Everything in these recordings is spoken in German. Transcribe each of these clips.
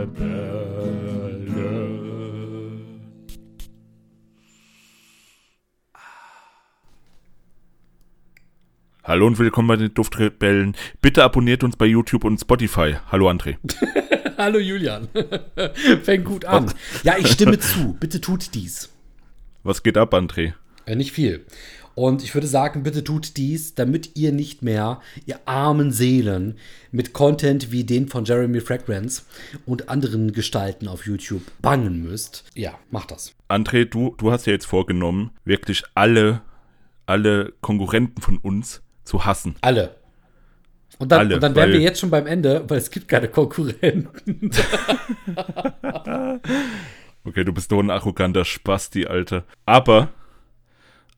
Duftrebellen. Hallo und willkommen bei den Duftrebellen. Bitte abonniert uns bei YouTube und Spotify. Hallo André. Hallo Julian. Fängt gut an. Ja, ich stimme zu. Bitte tut dies. Was geht ab, André? Äh, nicht viel. Und ich würde sagen, bitte tut dies, damit ihr nicht mehr, ihr armen Seelen, mit Content wie den von Jeremy Fragrance und anderen Gestalten auf YouTube bangen müsst. Ja, macht das. André, du, du hast ja jetzt vorgenommen, wirklich alle, alle Konkurrenten von uns zu hassen. Alle. Und dann, Alle, und dann wären wir jetzt schon beim Ende, weil es gibt keine Konkurrenten. Okay, du bist doch ein arroganter Spasti, Alter. Aber,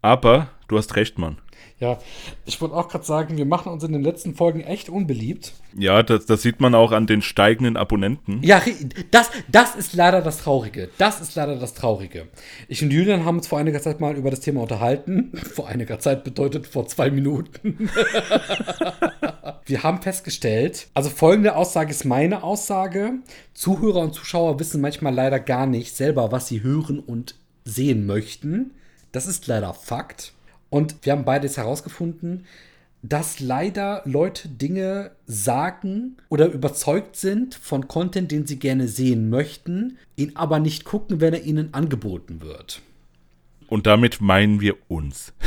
aber, du hast recht, Mann. Ja, ich wollte auch gerade sagen, wir machen uns in den letzten Folgen echt unbeliebt. Ja, das, das sieht man auch an den steigenden Abonnenten. Ja, das, das ist leider das Traurige. Das ist leider das Traurige. Ich und Julian haben uns vor einiger Zeit mal über das Thema unterhalten. Vor einiger Zeit bedeutet vor zwei Minuten. Wir haben festgestellt, also folgende Aussage ist meine Aussage. Zuhörer und Zuschauer wissen manchmal leider gar nicht selber, was sie hören und sehen möchten. Das ist leider Fakt. Und wir haben beides herausgefunden, dass leider Leute Dinge sagen oder überzeugt sind von Content, den sie gerne sehen möchten, ihn aber nicht gucken, wenn er ihnen angeboten wird. Und damit meinen wir uns.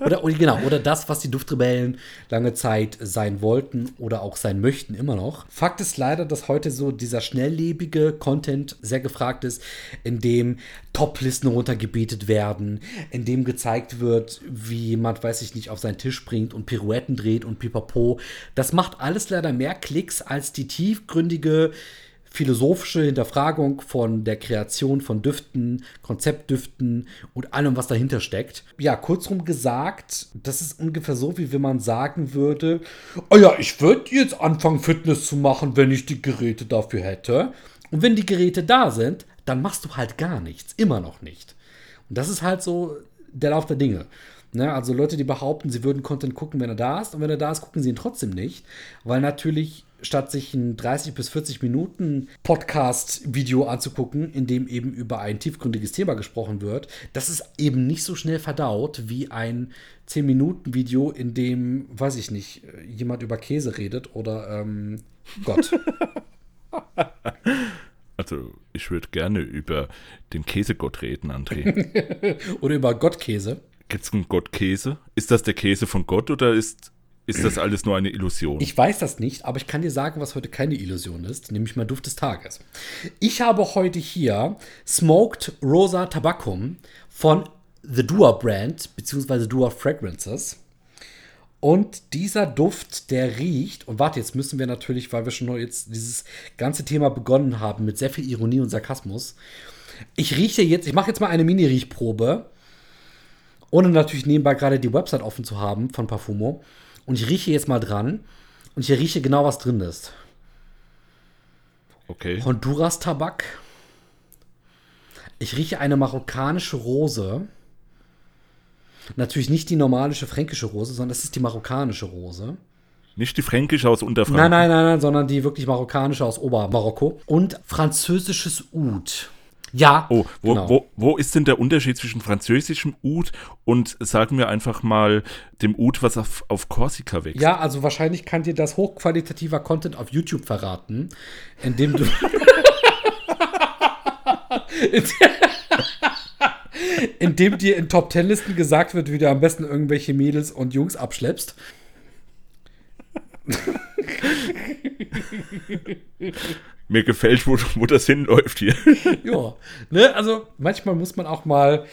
Oder, oder genau, oder das, was die Duftrebellen lange Zeit sein wollten oder auch sein möchten, immer noch. Fakt ist leider, dass heute so dieser schnelllebige Content sehr gefragt ist, in dem Toplisten runtergebetet werden, in dem gezeigt wird, wie jemand, weiß ich nicht, auf seinen Tisch springt und Pirouetten dreht und pipapo. Das macht alles leider mehr Klicks als die tiefgründige philosophische Hinterfragung von der Kreation von Düften, Konzeptdüften und allem, was dahinter steckt. Ja, kurzum gesagt, das ist ungefähr so, wie wenn man sagen würde, oh ja, ich würde jetzt anfangen, Fitness zu machen, wenn ich die Geräte dafür hätte. Und wenn die Geräte da sind, dann machst du halt gar nichts. Immer noch nicht. Und das ist halt so der Lauf der Dinge. Ne, also Leute, die behaupten, sie würden Content gucken, wenn er da ist. Und wenn er da ist, gucken sie ihn trotzdem nicht. Weil natürlich, statt sich ein 30 bis 40 Minuten Podcast-Video anzugucken, in dem eben über ein tiefgründiges Thema gesprochen wird, das ist eben nicht so schnell verdaut wie ein 10-Minuten-Video, in dem, weiß ich nicht, jemand über Käse redet oder ähm, Gott. Also, ich würde gerne über den Käsegott reden, André. oder über Gottkäse. Gibt es einen Gott Käse? Ist das der Käse von Gott oder ist, ist das alles nur eine Illusion? Ich weiß das nicht, aber ich kann dir sagen, was heute keine Illusion ist, nämlich mein Duft des Tages. Ich habe heute hier Smoked Rosa Tabacum von The Dua Brand, beziehungsweise Dua Fragrances. Und dieser Duft, der riecht, und warte, jetzt müssen wir natürlich, weil wir schon noch jetzt dieses ganze Thema begonnen haben, mit sehr viel Ironie und Sarkasmus. Ich rieche jetzt, ich mache jetzt mal eine Mini-Riechprobe, ohne natürlich nebenbei gerade die Website offen zu haben von Parfumo. Und ich rieche jetzt mal dran und ich rieche genau, was drin ist. Okay. Honduras Tabak. Ich rieche eine marokkanische Rose. Natürlich nicht die normalische fränkische Rose, sondern das ist die marokkanische Rose. Nicht die fränkische aus Unterfranken. Nein, nein, nein, nein, sondern die wirklich marokkanische aus Obermarokko. Und französisches Oud. Ja, Oh, wo, genau. wo, wo ist denn der Unterschied zwischen französischem Oud und sagen wir einfach mal dem Oud, was auf, auf Korsika wächst? Ja, also wahrscheinlich kann dir das hochqualitativer Content auf YouTube verraten, indem du. indem dir in Top Ten Listen gesagt wird, wie du am besten irgendwelche Mädels und Jungs abschleppst. Mir gefällt, wo, wo das hinläuft hier. Ja, ne, also manchmal muss man auch mal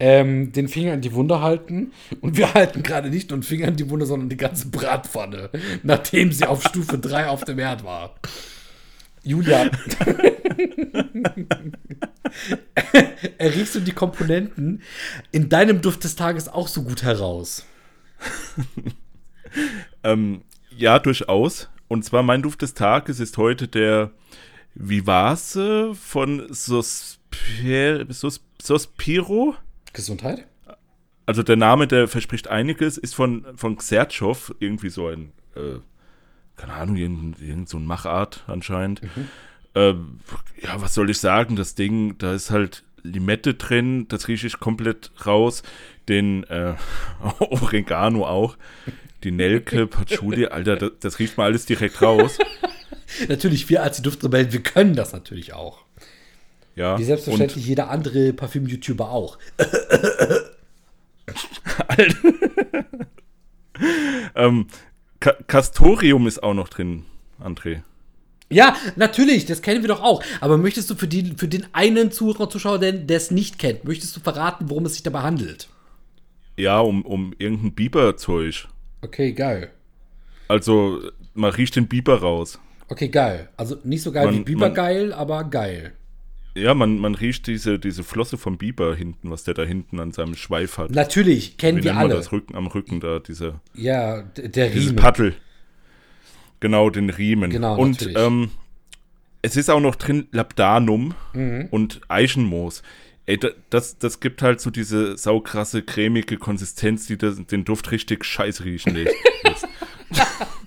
ähm, den Finger in die Wunde halten. Und wir halten gerade nicht nur den Finger in die Wunde, sondern die ganze Bratpfanne, nachdem sie auf Stufe 3 auf dem Herd war. Julia. Erriechst du die Komponenten in deinem Duft des Tages auch so gut heraus? ähm, ja, durchaus. Und zwar mein Duft des Tages ist heute der Vivace von Sosper, Sos, Sospiro. Gesundheit? Also der Name, der verspricht einiges, ist von, von Xertschow, irgendwie so ein äh, keine Ahnung, irgendein, irgend so ein Machart anscheinend. Ähm, ja, was soll ich sagen? Das Ding, da ist halt Limette drin, das rieche ich komplett raus. Den äh, Oregano auch. Die Nelke, Patchouli, Alter, das, das riecht mal alles direkt raus. Natürlich, wir als die Duftrebellen, wir können das natürlich auch. Ja, Wie selbstverständlich jeder andere Parfüm-YouTuber auch. Ähm, Ca Castorium ist auch noch drin, André. Ja, natürlich, das kennen wir doch auch. Aber möchtest du für, die, für den einen Zuhörer, Zuschauer, der der es nicht kennt, möchtest du verraten, worum es sich dabei handelt? Ja, um, um irgendein Biberzeug. Okay, geil. Also, man riecht den Biber raus. Okay, geil. Also nicht so geil Man- wie Biber man- geil, aber geil. Ja, man, man riecht diese, diese Flosse vom Biber hinten, was der da hinten an seinem Schweif hat. Natürlich, kennen Wie wir alle. das Rücken, am Rücken da, diese, Ja, der Riemen. Paddel. Genau, den Riemen. Genau, und ähm, es ist auch noch drin Labdanum Mhm. und Eichenmoos. Ey, da- das, das gibt halt so diese saukrasse, cremige Konsistenz, die das, den Duft richtig scheiß riechen lässt.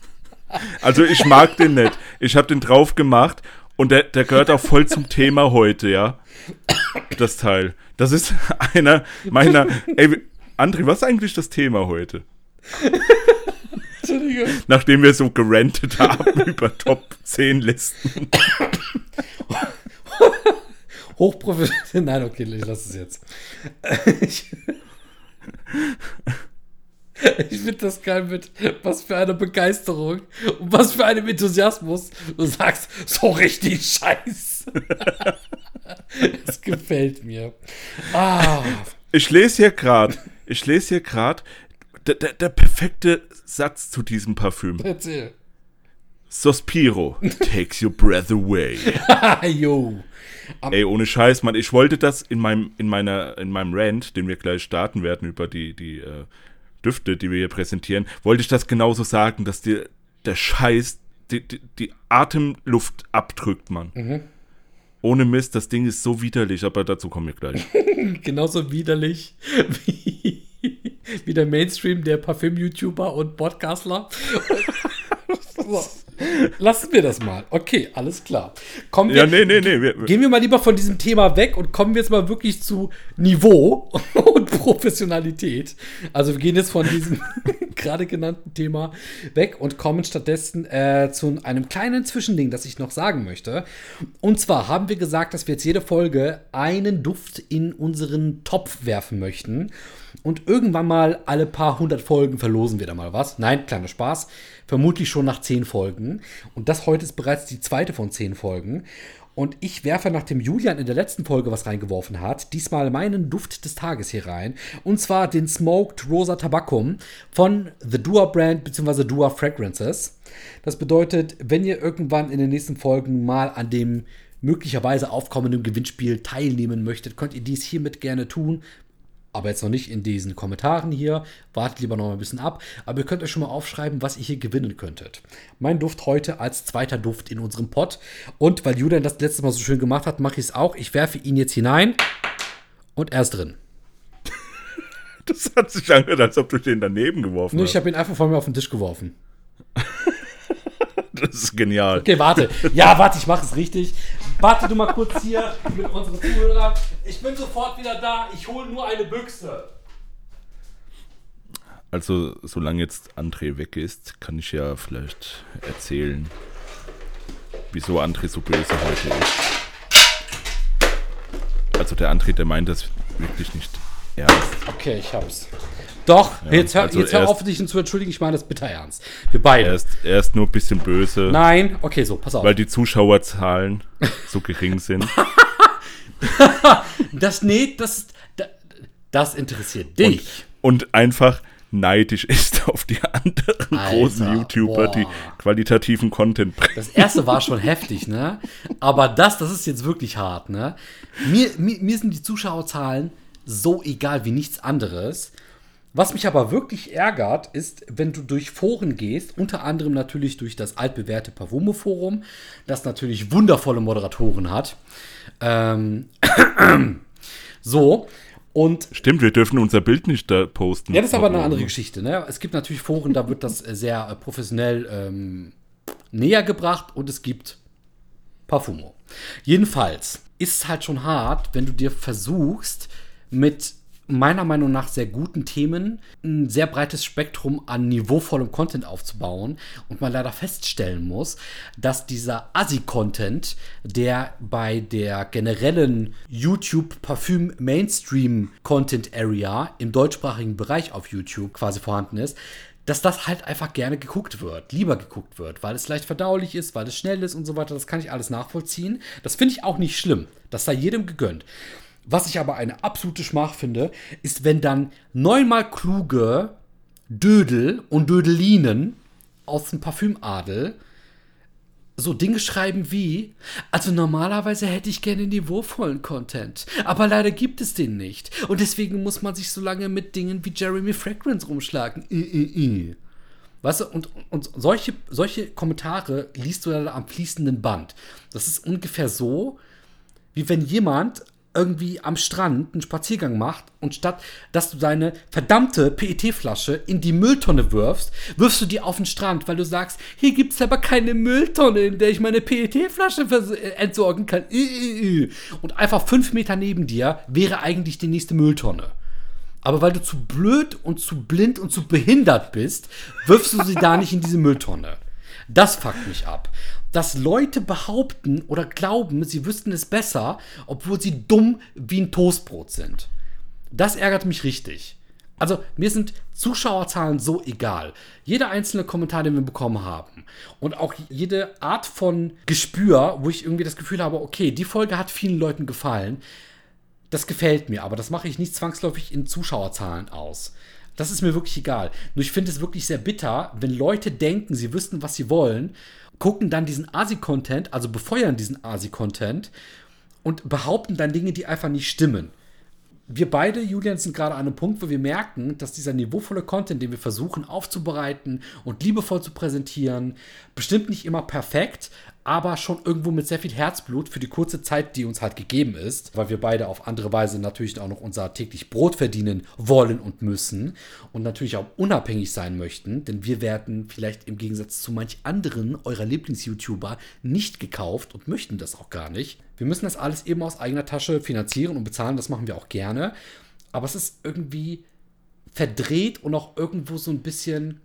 also ich mag den nicht. Ich habe den drauf gemacht und der, der gehört auch voll zum Thema heute, ja. Das Teil. Das ist einer meiner. Ey, André, was ist eigentlich das Thema heute? Entschuldigung. Nachdem wir so gerantet haben über Top 10 Listen. Hochprofessionell. Nein, okay, ich lasse es jetzt. Ich, finde das geil mit was für eine Begeisterung und was für einem Enthusiasmus du sagst, so richtig scheiß. Das gefällt mir. Ah, Ich lese hier gerade, ich lese hier gerade der, der, der perfekte Satz zu diesem Parfüm. erzähl. Sospiro takes your breath away. Yo. Ey, ohne Scheiß, Mann, ich wollte das in meinem, in meiner, in meinem Rant, den wir gleich starten werden über die, die äh, Düfte, die wir hier präsentieren, wollte ich das genauso sagen, dass dir der Scheiß die, die, die Atemluft abdrückt, Mann. Mhm. Ohne Mist, das Ding ist so widerlich, aber dazu kommen wir gleich. Genauso widerlich wie, wie der Mainstream der Parfüm-YouTuber und Podcastler. so. Lassen wir das mal. Okay, alles klar. Kommen wir, Ja, nee, nee, nee. Wir, Gehen wir mal lieber von diesem Thema weg und kommen jetzt mal wirklich zu Niveau und Professionalität. Also wir gehen jetzt von diesem gerade genannten Thema weg und kommen stattdessen äh, zu einem kleinen Zwischending, das ich noch sagen möchte. Und zwar haben wir gesagt, dass wir jetzt jede Folge einen Duft in unseren Topf werfen möchten. Und irgendwann mal alle paar hundert Folgen verlosen wir da mal was. Nein, kleiner Spaß. Vermutlich schon nach zehn Folgen. Und das heute ist bereits die zweite von zehn Folgen. Und ich werfe, nachdem Julian in der letzten Folge was reingeworfen hat, diesmal meinen Duft des Tages hier rein. Und zwar den Smoked Rosa Tabacum von The Dua Brand bzw. Dua Fragrances. Das bedeutet, wenn ihr irgendwann in den nächsten Folgen mal an dem möglicherweise aufkommenden Gewinnspiel teilnehmen möchtet, könnt ihr dies hiermit gerne tun. Aber jetzt noch nicht in diesen Kommentaren hier. Wartet lieber noch ein bisschen ab. Aber ihr könnt euch schon mal aufschreiben, was ihr hier gewinnen könntet. Mein Duft heute als zweiter Duft in unserem Pot. Und weil Julian das letzte Mal so schön gemacht hat, mache ich es auch. Ich werfe ihn jetzt hinein. Und er ist drin. das hat sich angehört, als ob du den daneben geworfen ich hast. habe ihn einfach vor mir auf den Tisch geworfen. Das ist genial. Okay, warte. Ja, warte, ich mache es richtig. Warte du mal kurz hier mit unseren Zuhörern. Ich bin sofort wieder da. Ich hole nur eine Büchse. Also, solange jetzt André weg ist, kann ich ja vielleicht erzählen, wieso André so böse heute ist. Also, der André, der meint das wirklich nicht ernst. Okay, ich hab's. Doch, jetzt hör, also jetzt hör auf, dich zu entschuldigen. Ich meine das bitter ernst. Wir beide. Er ist, er ist nur ein bisschen böse, Nein, okay, so, pass auf. weil die Zuschauerzahlen so gering sind. Das, nee, das, das, interessiert dich. Und einfach neidisch ist auf die anderen Alter, großen YouTuber, die boah. qualitativen Content bringen. Das erste war schon heftig, ne? Aber das, das ist jetzt wirklich hart, ne? Mir, mir, mir sind die Zuschauerzahlen so egal wie nichts anderes. Was mich aber wirklich ärgert, ist, wenn du durch Foren gehst, unter anderem natürlich durch das altbewährte Pavomo-Forum, das natürlich wundervolle Moderatoren hat. Ähm, so, und Stimmt, wir dürfen unser Bild nicht da posten. ja, das ist aber eine andere Geschichte. Ne? Es gibt natürlich Foren, da wird das sehr äh, professionell ähm, näher gebracht und es gibt Parfumo. Jedenfalls ist es halt schon hart, wenn du dir versuchst, mit meiner Meinung nach sehr guten Themen ein sehr breites Spektrum an niveauvollem Content aufzubauen und man leider feststellen muss, dass dieser Assi-Content, der bei der generellen YouTube Parfüm Mainstream Content Area im deutschsprachigen Bereich auf YouTube quasi vorhanden ist, dass das halt einfach gerne geguckt wird, lieber geguckt wird, weil es leicht verdaulich ist, weil es schnell ist und so weiter. Das kann ich alles nachvollziehen. Das finde ich auch nicht schlimm. Das sei jedem gegönnt. Was ich aber eine absolute Schmach finde, ist, wenn dann neunmal kluge Dödel und Dödelinen aus dem Parfümadel so Dinge schreiben wie, also normalerweise hätte ich gerne niveauvollen Content, aber leider gibt es den nicht. Und deswegen muss man sich so lange mit Dingen wie Jeremy Fragrance rumschlagen. I, I, I. Weißt du, und, und solche, solche Kommentare liest du dann am fließenden Band. Das ist ungefähr so, wie wenn jemand irgendwie am Strand einen Spaziergang macht und statt dass du deine verdammte PET-Flasche in die Mülltonne wirfst, wirfst du die auf den Strand, weil du sagst, hier gibt es aber keine Mülltonne, in der ich meine PET-Flasche äh, entsorgen kann. Und einfach fünf Meter neben dir wäre eigentlich die nächste Mülltonne. Aber weil du zu blöd und zu blind und zu behindert bist, wirfst du sie da nicht in diese Mülltonne. Das fuckt mich ab dass Leute behaupten oder glauben, sie wüssten es besser, obwohl sie dumm wie ein Toastbrot sind. Das ärgert mich richtig. Also mir sind Zuschauerzahlen so egal. Jeder einzelne Kommentar, den wir bekommen haben und auch jede Art von Gespür, wo ich irgendwie das Gefühl habe, okay, die Folge hat vielen Leuten gefallen, das gefällt mir, aber das mache ich nicht zwangsläufig in Zuschauerzahlen aus. Das ist mir wirklich egal. Nur ich finde es wirklich sehr bitter, wenn Leute denken, sie wüssten, was sie wollen gucken dann diesen Asi-Content, also befeuern diesen Asi-Content und behaupten dann Dinge, die einfach nicht stimmen. Wir beide, Julian, sind gerade an einem Punkt, wo wir merken, dass dieser niveauvolle Content, den wir versuchen aufzubereiten und liebevoll zu präsentieren, bestimmt nicht immer perfekt, aber schon irgendwo mit sehr viel Herzblut für die kurze Zeit, die uns halt gegeben ist, weil wir beide auf andere Weise natürlich auch noch unser täglich Brot verdienen wollen und müssen und natürlich auch unabhängig sein möchten, denn wir werden vielleicht im Gegensatz zu manch anderen eurer Lieblings-YouTuber nicht gekauft und möchten das auch gar nicht. Wir müssen das alles eben aus eigener Tasche finanzieren und bezahlen, das machen wir auch gerne, aber es ist irgendwie verdreht und auch irgendwo so ein bisschen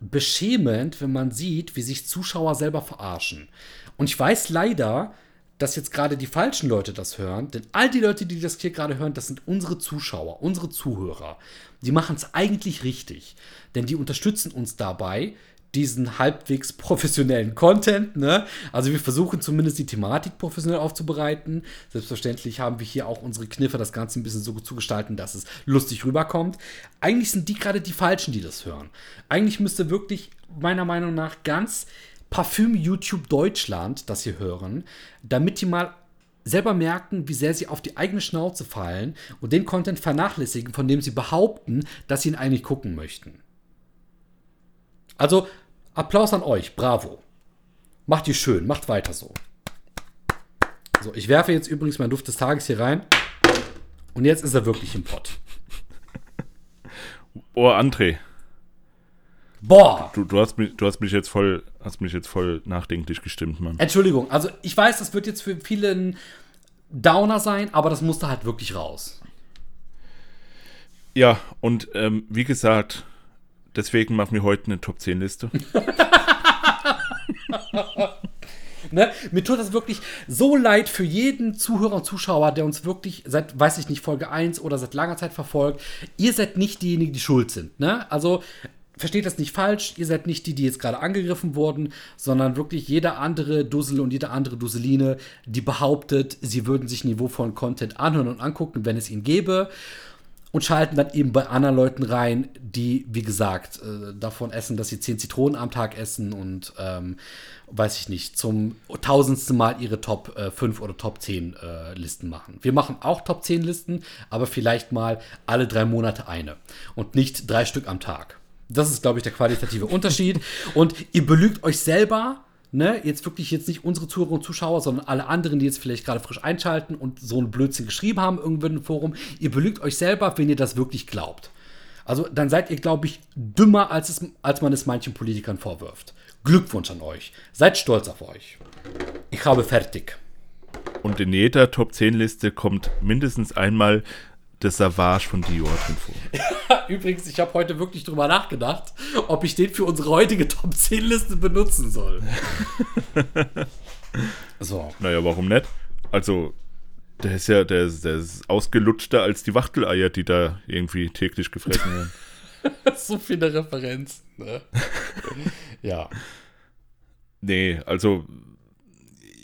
beschämend, wenn man sieht, wie sich Zuschauer selber verarschen. Und ich weiß leider, dass jetzt gerade die falschen Leute das hören, denn all die Leute, die das hier gerade hören, das sind unsere Zuschauer, unsere Zuhörer. Die machen es eigentlich richtig, denn die unterstützen uns dabei, diesen halbwegs professionellen Content. Ne? Also wir versuchen zumindest die Thematik professionell aufzubereiten. Selbstverständlich haben wir hier auch unsere Kniffe, das Ganze ein bisschen so zu gestalten, dass es lustig rüberkommt. Eigentlich sind die gerade die Falschen, die das hören. Eigentlich müsste wirklich meiner Meinung nach ganz Parfüm YouTube Deutschland das hier hören, damit die mal selber merken, wie sehr sie auf die eigene Schnauze fallen und den Content vernachlässigen, von dem sie behaupten, dass sie ihn eigentlich gucken möchten. Also Applaus an euch, bravo. Macht ihr schön, macht weiter so. So, ich werfe jetzt übrigens meinen Duft des Tages hier rein. Und jetzt ist er wirklich im Pott. Oh, André. Boah! Du, du, hast mich, du hast mich jetzt voll, hast mich jetzt voll nachdenklich gestimmt, Mann. Entschuldigung, also ich weiß, das wird jetzt für viele ein Downer sein, aber das musste halt wirklich raus. Ja, und ähm, wie gesagt, Deswegen machen wir heute eine Top 10 Liste. ne? Mir tut das wirklich so leid für jeden Zuhörer und Zuschauer, der uns wirklich seit, weiß ich nicht, Folge 1 oder seit langer Zeit verfolgt. Ihr seid nicht diejenigen, die schuld sind. Ne? Also versteht das nicht falsch, ihr seid nicht die, die jetzt gerade angegriffen wurden, sondern wirklich jeder andere Dussel und jede andere Dusseline, die behauptet, sie würden sich niveauvollen Content anhören und angucken, wenn es ihn gäbe und schalten dann eben bei anderen Leuten rein, die, wie gesagt, äh, davon essen, dass sie zehn Zitronen am Tag essen und ähm, weiß ich nicht, zum tausendsten Mal ihre Top äh, 5 oder Top 10 äh, Listen machen. Wir machen auch Top 10 Listen, aber vielleicht mal alle drei Monate eine und nicht drei Stück am Tag. Das ist, glaube ich, der qualitative Unterschied. Und ihr belügt euch selber ne, jetzt wirklich jetzt nicht unsere Zuhörer und Zuschauer, sondern alle anderen, die jetzt vielleicht gerade frisch einschalten und so einen Blödsinn geschrieben haben irgendwo im Forum, ihr belügt euch selber, wenn ihr das wirklich glaubt. Also dann seid ihr, glaube ich, dümmer, als, es, als man es manchen Politikern vorwirft. Glückwunsch an euch. Seid stolz auf euch. Ich habe fertig. Und in jeder Top 10 Liste kommt mindestens einmal das Savage von Dior drin vor. Übrigens, ich habe heute wirklich drüber nachgedacht, ob ich den für unsere heutige Top 10 Liste benutzen soll. so. Naja, warum nicht? Also, der ist ja, der ist, der ist ausgelutschter als die Wachteleier, die da irgendwie täglich gefressen werden. so viele Referenzen, ne? ja. Nee, also,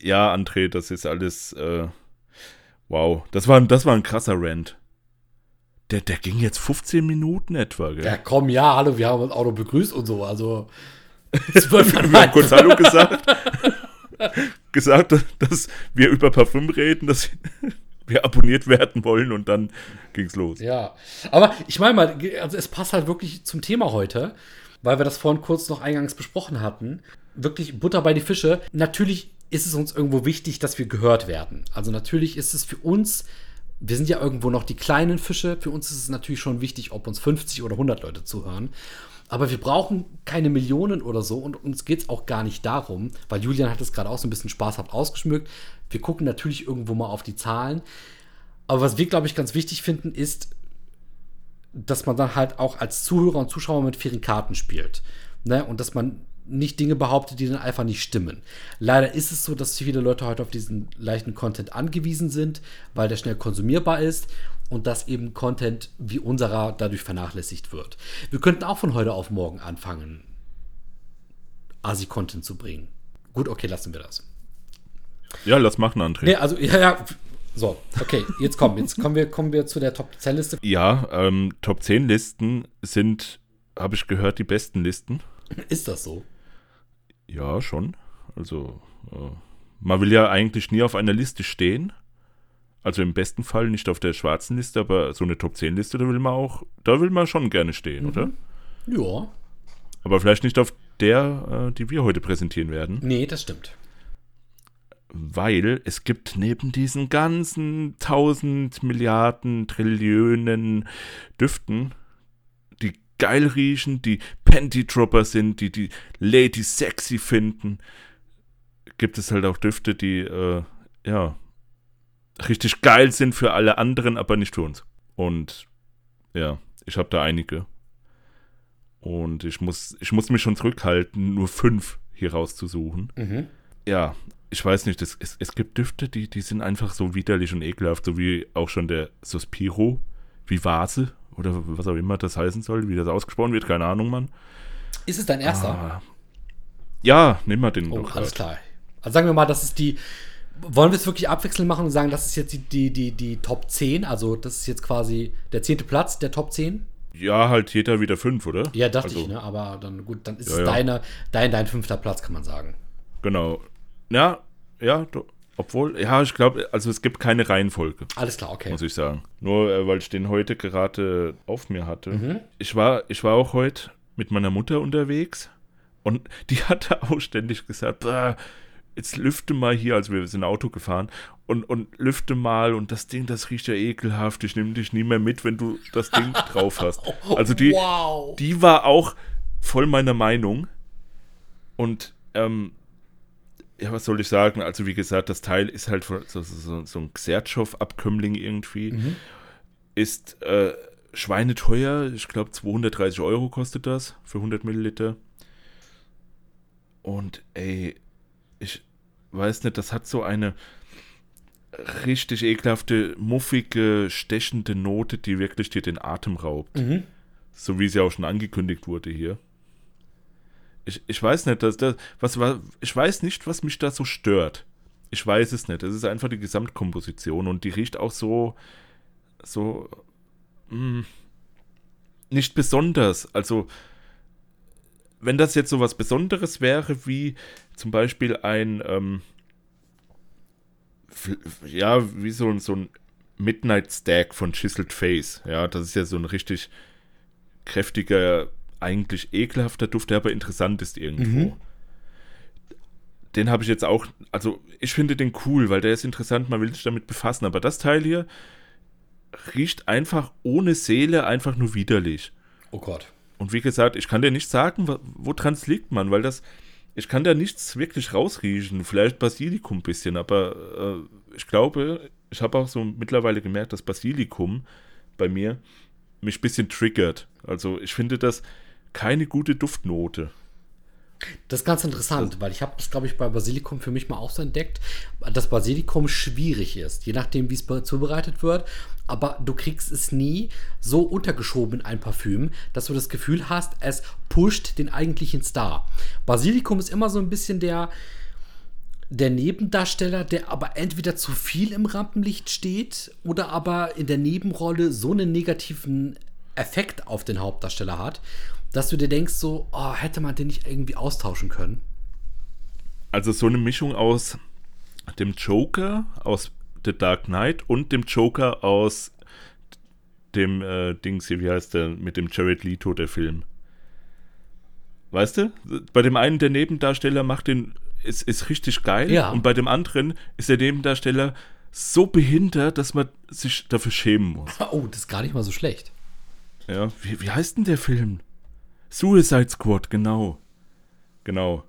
ja, André, das ist alles, äh, wow. Das war, das war ein krasser Rant. Der, der ging jetzt 15 Minuten etwa, gell? Ja, komm, ja, hallo, wir haben uns auch noch begrüßt und so, also. wir haben kurz Hallo gesagt. gesagt, dass wir über Parfüm reden, dass wir abonniert werden wollen und dann ging's los. Ja, aber ich meine mal, also es passt halt wirklich zum Thema heute, weil wir das vorhin kurz noch eingangs besprochen hatten. Wirklich Butter bei die Fische. Natürlich ist es uns irgendwo wichtig, dass wir gehört werden. Also natürlich ist es für uns wir sind ja irgendwo noch die kleinen Fische. Für uns ist es natürlich schon wichtig, ob uns 50 oder 100 Leute zuhören. Aber wir brauchen keine Millionen oder so und uns geht es auch gar nicht darum, weil Julian hat es gerade auch so ein bisschen spaßhaft ausgeschmückt. Wir gucken natürlich irgendwo mal auf die Zahlen. Aber was wir, glaube ich, ganz wichtig finden, ist, dass man dann halt auch als Zuhörer und Zuschauer mit fairen Karten spielt. Ne? Und dass man nicht Dinge behauptet, die dann einfach nicht stimmen. Leider ist es so, dass viele Leute heute auf diesen leichten Content angewiesen sind, weil der schnell konsumierbar ist und dass eben Content wie unserer dadurch vernachlässigt wird. Wir könnten auch von heute auf morgen anfangen, Asi-Content zu bringen. Gut, okay, lassen wir das. Ja, lass machen, André. Nee, also, ja, ja. So, okay, jetzt kommen, jetzt kommen wir, kommen wir zu der Top 10 Liste. Ja, ähm, Top 10 Listen sind, habe ich gehört, die besten Listen. Ist das so? Ja, schon. Also, äh, man will ja eigentlich nie auf einer Liste stehen. Also im besten Fall nicht auf der schwarzen Liste, aber so eine Top 10 Liste, da will man auch, da will man schon gerne stehen, mhm. oder? Ja. Aber vielleicht nicht auf der, äh, die wir heute präsentieren werden. Nee, das stimmt. Weil es gibt neben diesen ganzen tausend Milliarden, Trillionen Düften geil riechen, die Panty-Dropper sind, die die Lady sexy finden, gibt es halt auch Düfte, die, äh, ja, richtig geil sind für alle anderen, aber nicht für uns. Und ja, ich habe da einige. Und ich muss, ich muss mich schon zurückhalten, nur fünf hier rauszusuchen. Mhm. Ja, ich weiß nicht, es, es, es gibt Düfte, die, die sind einfach so widerlich und ekelhaft, so wie auch schon der Sospiro, wie Vase oder was auch immer das heißen soll, wie das ausgesprochen wird, keine Ahnung, Mann. Ist es dein erster? Ah, ja, nimm mal den. Oh, alles halt. klar. Also sagen wir mal, das ist die. Wollen wir es wirklich abwechselnd machen und sagen, das ist jetzt die, die, die, die Top 10? Also, das ist jetzt quasi der zehnte Platz der Top 10? Ja, halt jeder wieder fünf, oder? Ja, dachte also, ich, ne? Aber dann gut, dann ist ja, es ja. Deine, dein, dein fünfter Platz, kann man sagen. Genau. Ja, ja, obwohl, ja, ich glaube, also es gibt keine Reihenfolge. Alles klar, okay. Muss ich sagen. Nur äh, weil ich den heute gerade auf mir hatte. Mhm. Ich, war, ich war auch heute mit meiner Mutter unterwegs und die hatte auch ständig gesagt, jetzt lüfte mal hier, also wir sind Auto gefahren und, und lüfte mal und das Ding, das riecht ja ekelhaft, ich nehme dich nie mehr mit, wenn du das Ding drauf hast. Also die, wow. die war auch voll meiner Meinung und ähm, ja, was soll ich sagen? Also, wie gesagt, das Teil ist halt so, so, so ein Xertschow-Abkömmling irgendwie. Mhm. Ist äh, schweineteuer. Ich glaube, 230 Euro kostet das für 100 Milliliter. Und ey, ich weiß nicht, das hat so eine richtig ekelhafte, muffige, stechende Note, die wirklich dir den Atem raubt. Mhm. So wie sie auch schon angekündigt wurde hier ich, ich weiß nicht, dass das, was, was, ich weiß nicht, was mich da so stört. Ich weiß es nicht. Es ist einfach die Gesamtkomposition und die riecht auch so, so, mh, hm, nicht besonders. Also, wenn das jetzt so was Besonderes wäre, wie zum Beispiel ein, ähm, ja, wie so, so ein Midnight Stack von Chiseled Face. Ja, das ist ja so ein richtig kräftiger eigentlich ekelhafter Duft, der aber interessant ist irgendwo. Mhm. Den habe ich jetzt auch, also ich finde den cool, weil der ist interessant, man will sich damit befassen. Aber das Teil hier riecht einfach ohne Seele, einfach nur widerlich. Oh Gott. Und wie gesagt, ich kann dir nicht sagen, woran es liegt, man, weil das, ich kann da nichts wirklich rausriechen. Vielleicht Basilikum ein bisschen, aber äh, ich glaube, ich habe auch so mittlerweile gemerkt, dass Basilikum bei mir mich ein bisschen triggert. Also ich finde das keine gute Duftnote. Das ist ganz interessant, das weil ich habe das, glaube ich, bei Basilikum für mich mal auch so entdeckt, dass Basilikum schwierig ist, je nachdem, wie es zubereitet wird. Aber du kriegst es nie so untergeschoben in ein Parfüm, dass du das Gefühl hast, es pusht den eigentlichen Star. Basilikum ist immer so ein bisschen der, der Nebendarsteller, der aber entweder zu viel im Rampenlicht steht oder aber in der Nebenrolle so einen negativen Effekt auf den Hauptdarsteller hat, dass du dir denkst, so, oh, hätte man den nicht irgendwie austauschen können? Also so eine Mischung aus dem Joker, aus The Dark Knight und dem Joker aus dem äh, Dings hier, wie heißt der, mit dem Jared Leto, der Film. Weißt du? Bei dem einen, der Nebendarsteller macht den, ist, ist richtig geil. Ja. Und bei dem anderen ist der Nebendarsteller so behindert, dass man sich dafür schämen muss. Oh, das ist gar nicht mal so schlecht. Ja, wie, wie heißt denn der Film? Suicide Squad, genau. Genau.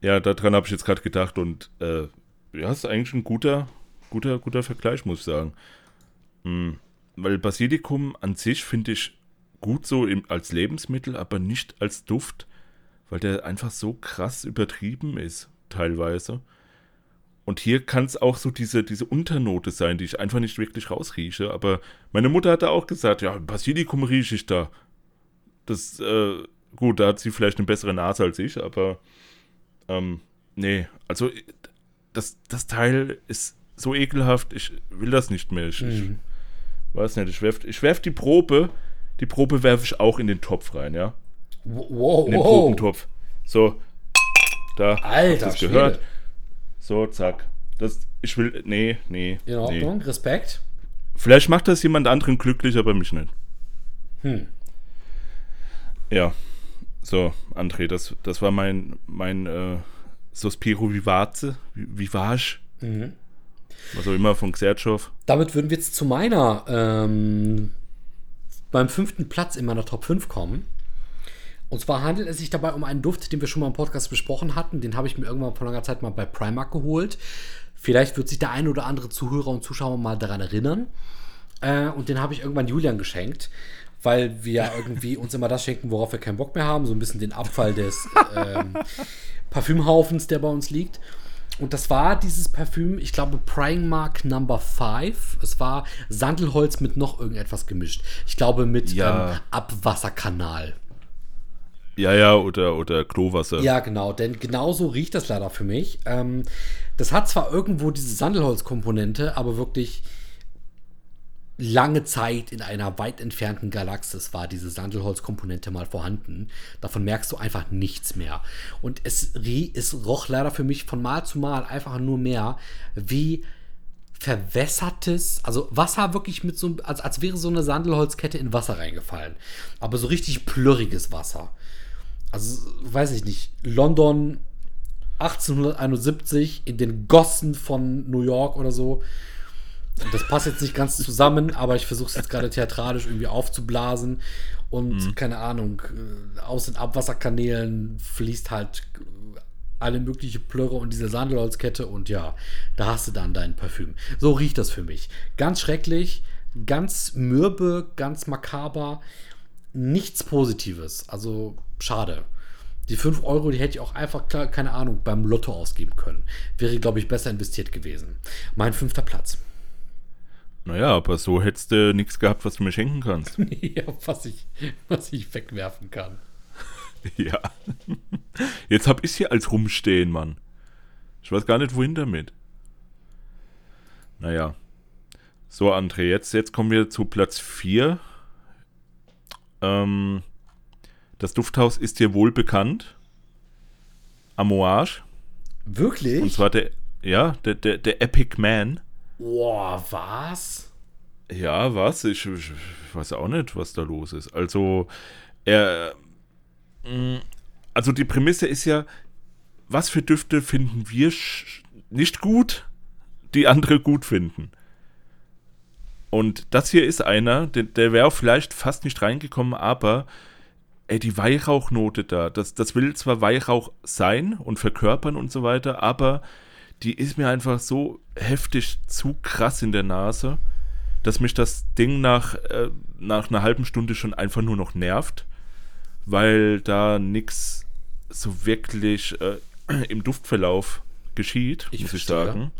Ja, daran habe ich jetzt gerade gedacht und äh, ja, ist eigentlich ein guter, guter, guter Vergleich, muss ich sagen. Mhm. Weil Basilikum an sich finde ich gut so im, als Lebensmittel, aber nicht als Duft, weil der einfach so krass übertrieben ist, teilweise. Und hier kann es auch so diese, diese Unternote sein, die ich einfach nicht wirklich rausrieche. Aber meine Mutter hat da auch gesagt, ja, Basilikum rieche ich da. Das, äh, gut, da hat sie vielleicht eine bessere Nase als ich, aber ähm, nee, also das, das Teil ist so ekelhaft, ich will das nicht mehr. Ich, mhm. ich weiß nicht, ich werf, ich werf die Probe, die Probe werfe ich auch in den Topf rein, ja. Wow, in den wow. Probentopf. So, da Alter, das gehört. So, zack. Das, ich will, nee, nee. In Ordnung, nee. Respekt. Vielleicht macht das jemand anderen glücklich, aber mich nicht. Hm. Ja. So, André, das, das war mein, mein äh, Sospiro Vivace, Vivage. Mhm. Was auch immer von Xertschow. Damit würden wir jetzt zu meiner, ähm, beim fünften Platz in meiner Top 5 kommen. Und zwar handelt es sich dabei um einen Duft, den wir schon mal im Podcast besprochen hatten. Den habe ich mir irgendwann vor langer Zeit mal bei Primark geholt. Vielleicht wird sich der eine oder andere Zuhörer und Zuschauer mal daran erinnern. Äh, und den habe ich irgendwann Julian geschenkt weil wir irgendwie uns immer das schenken, worauf wir keinen Bock mehr haben. So ein bisschen den Abfall des ähm, Parfümhaufens, der bei uns liegt. Und das war dieses Parfüm, ich glaube, Primark Number 5. Es war Sandelholz mit noch irgendetwas gemischt. Ich glaube, mit Ja. ähm, Abwasserkanal. Ja, ja, oder, oder Klowasser. Ja, genau, denn genauso riecht das leider für mich. Ähm, das hat zwar irgendwo diese Sandelholzkomponente, aber wirklich lange Zeit in einer weit entfernten Galaxis war diese Sandelholzkomponente mal vorhanden. Davon merkst du einfach nichts mehr. Und es, es roch leider für mich von Mal zu Mal einfach nur mehr wie verwässertes, also Wasser wirklich mit so, als, als wäre so eine Sandelholzkette in Wasser reingefallen. Aber so richtig plörriges Wasser. Also, weiß ich nicht, London 1871 in den Gossen von New York oder so. Das passt jetzt nicht ganz zusammen, aber ich versuche es jetzt gerade theatralisch irgendwie aufzublasen. Und keine Ahnung, äh, aus den Abwasserkanälen fließt halt alle mögliche Plörre und diese Sandelholzkette und ja, da hast du dann dein Parfüm. So riecht das für mich. Ganz schrecklich, ganz mürbe, ganz makaber, nichts Positives. Also schade. Die 5 Euro, die hätte ich auch einfach, klar, keine Ahnung, beim Lotto ausgeben können. Wäre, glaube ich, besser investiert gewesen. Mein fünfter Platz. Naja, aber so hättest du nichts gehabt, was du mir schenken kannst. ja, was ich, was ich wegwerfen kann. ja. Jetzt hab ich's hier als rumstehen, Mann. Ich weiß gar nicht, wohin damit. Naja. So, André, jetzt, jetzt kommen wir zu Platz 4. Ähm, das Dufthaus ist dir wohl bekannt. Amouage. Wirklich? Und zwar der, ja, der, der, der Epic Man. Boah, was? Ja, was? Ich, ich, weiß auch nicht, was da los ist. Also, er. mh, Also, die Prämisse ist ja, was für Düfte finden wir nicht gut, die andere gut finden. Und das hier ist einer, der, der wäre vielleicht fast nicht reingekommen, aber ey, die Weihrauchnote da, das, das will zwar Weihrauch sein und verkörpern und so weiter, aber die ist mir einfach so heftig zu krass in der Nase, dass mich das Ding nach, äh, nach einer halben Stunde schon einfach nur noch nervt, weil da nichts so wirklich äh, im Duftverlauf geschieht, Ich muss verstehe. ich sagen.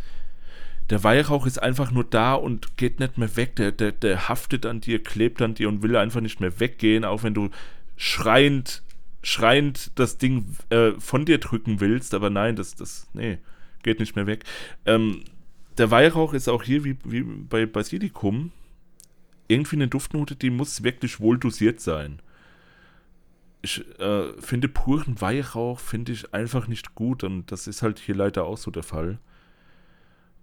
Der Weihrauch ist einfach nur da und geht nicht mehr weg. Der, der, der haftet an dir, klebt an dir und will einfach nicht mehr weggehen, auch wenn du schreiend, schreiend das Ding äh, von dir drücken willst. Aber nein, das, das, nee, geht nicht mehr weg. Ähm, der Weihrauch ist auch hier wie, wie bei Basilikum irgendwie eine Duftnote, die muss wirklich wohl dosiert sein. Ich äh, finde puren Weihrauch finde ich einfach nicht gut und das ist halt hier leider auch so der Fall.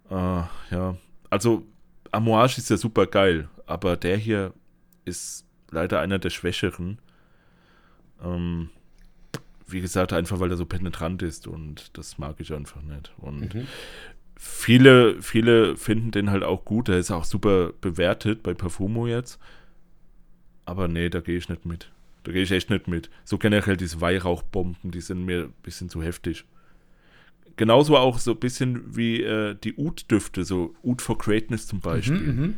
Äh, ja, also Amouage ist ja super geil, aber der hier ist leider einer der schwächeren. Ähm, wie gesagt, einfach weil er so penetrant ist und das mag ich einfach nicht. Und Mhm. viele, viele finden den halt auch gut. Der ist auch super bewertet bei Parfumo jetzt. Aber nee, da gehe ich nicht mit. Da gehe ich echt nicht mit. So generell diese Weihrauchbomben, die sind mir ein bisschen zu heftig. Genauso auch so ein bisschen wie äh, die Oud-Düfte, so Oud for Greatness zum Beispiel. Mhm,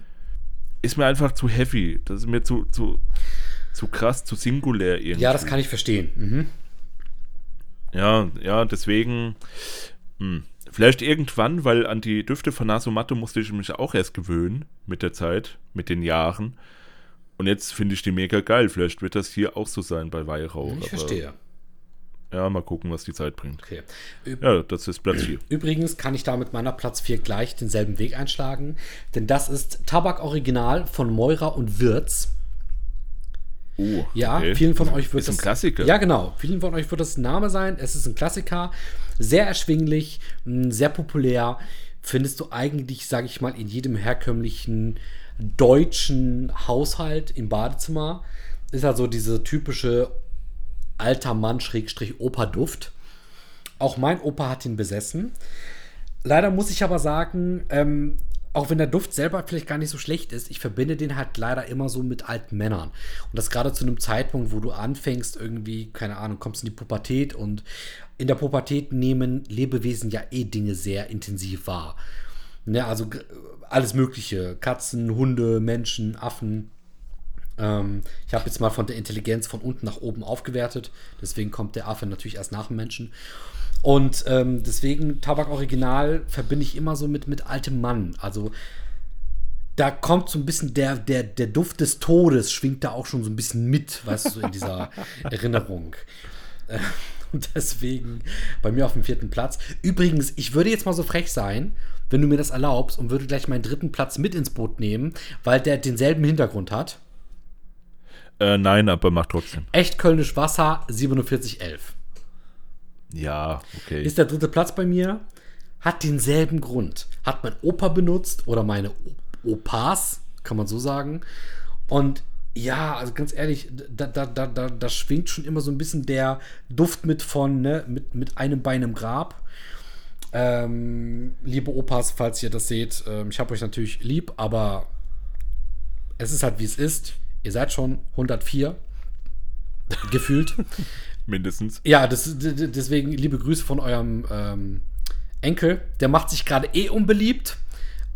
Ist mir einfach zu heavy. Das ist mir zu, zu, zu krass, zu singulär irgendwie. Ja, das kann ich verstehen. Mhm. Ja, ja, deswegen. Hm. Vielleicht irgendwann, weil an die Düfte von Nasomatto musste ich mich auch erst gewöhnen mit der Zeit, mit den Jahren. Und jetzt finde ich die mega geil. Vielleicht wird das hier auch so sein bei Weihrauch. Ich verstehe. Ja, mal gucken, was die Zeit bringt. Okay. Üb- Ja, das ist Platz 4. Übrigens kann ich da mit meiner Platz 4 gleich denselben Weg einschlagen, denn das ist Tabak Original von Moira und Wirz. Oh, Ja, okay. vielen von euch wird ist ein das Klassiker. Ja, genau. Vielen von euch wird das ein Name sein. Es ist ein Klassiker, sehr erschwinglich, sehr populär. Findest du eigentlich, sage ich mal, in jedem herkömmlichen deutschen Haushalt im Badezimmer. Ist also diese typische alter Mann Schrägstrich Opa Duft. Auch mein Opa hat ihn besessen. Leider muss ich aber sagen, ähm, auch wenn der Duft selber vielleicht gar nicht so schlecht ist, ich verbinde den halt leider immer so mit alten Männern. Und das gerade zu einem Zeitpunkt, wo du anfängst, irgendwie, keine Ahnung, kommst in die Pubertät und in der Pubertät nehmen Lebewesen ja eh Dinge sehr intensiv wahr. Ne, also g- alles Mögliche. Katzen, Hunde, Menschen, Affen. Ähm, ich habe jetzt mal von der Intelligenz von unten nach oben aufgewertet. Deswegen kommt der Affe natürlich erst nach dem Menschen. Und ähm, deswegen Tabak Original verbinde ich immer so mit, mit altem Mann. Also da kommt so ein bisschen der, der, der Duft des Todes, schwingt da auch schon so ein bisschen mit, weißt du, so in dieser Erinnerung. Äh, Und deswegen bei mir auf dem vierten Platz. Übrigens, ich würde jetzt mal so frech sein, wenn du mir das erlaubst und würde gleich meinen dritten Platz mit ins Boot nehmen, weil der denselben Hintergrund hat. Äh, nein, aber mach trotzdem. Echt Kölnisch Wasser 4711. Ja, okay. Ist der dritte Platz bei mir. Hat denselben Grund. Hat mein Opa benutzt oder meine Opas, kann man so sagen. Und ja, also ganz ehrlich, da, da, da, da, da schwingt schon immer so ein bisschen der Duft mit von, ne, mit, mit einem Bein im Grab. Ähm, liebe Opas, falls ihr das seht, ähm, ich habe euch natürlich lieb, aber es ist halt wie es ist. Ihr seid schon 104 gefühlt. Mindestens. Ja, das, deswegen liebe Grüße von eurem ähm, Enkel. Der macht sich gerade eh unbeliebt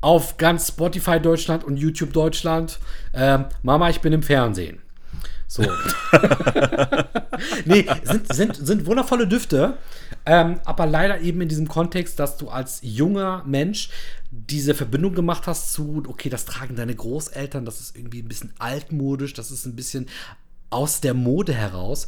auf ganz Spotify Deutschland und YouTube Deutschland. Ähm, Mama, ich bin im Fernsehen. So. nee, sind, sind, sind wundervolle Düfte, ähm, aber leider eben in diesem Kontext, dass du als junger Mensch diese Verbindung gemacht hast zu, okay, das tragen deine Großeltern, das ist irgendwie ein bisschen altmodisch, das ist ein bisschen aus der Mode heraus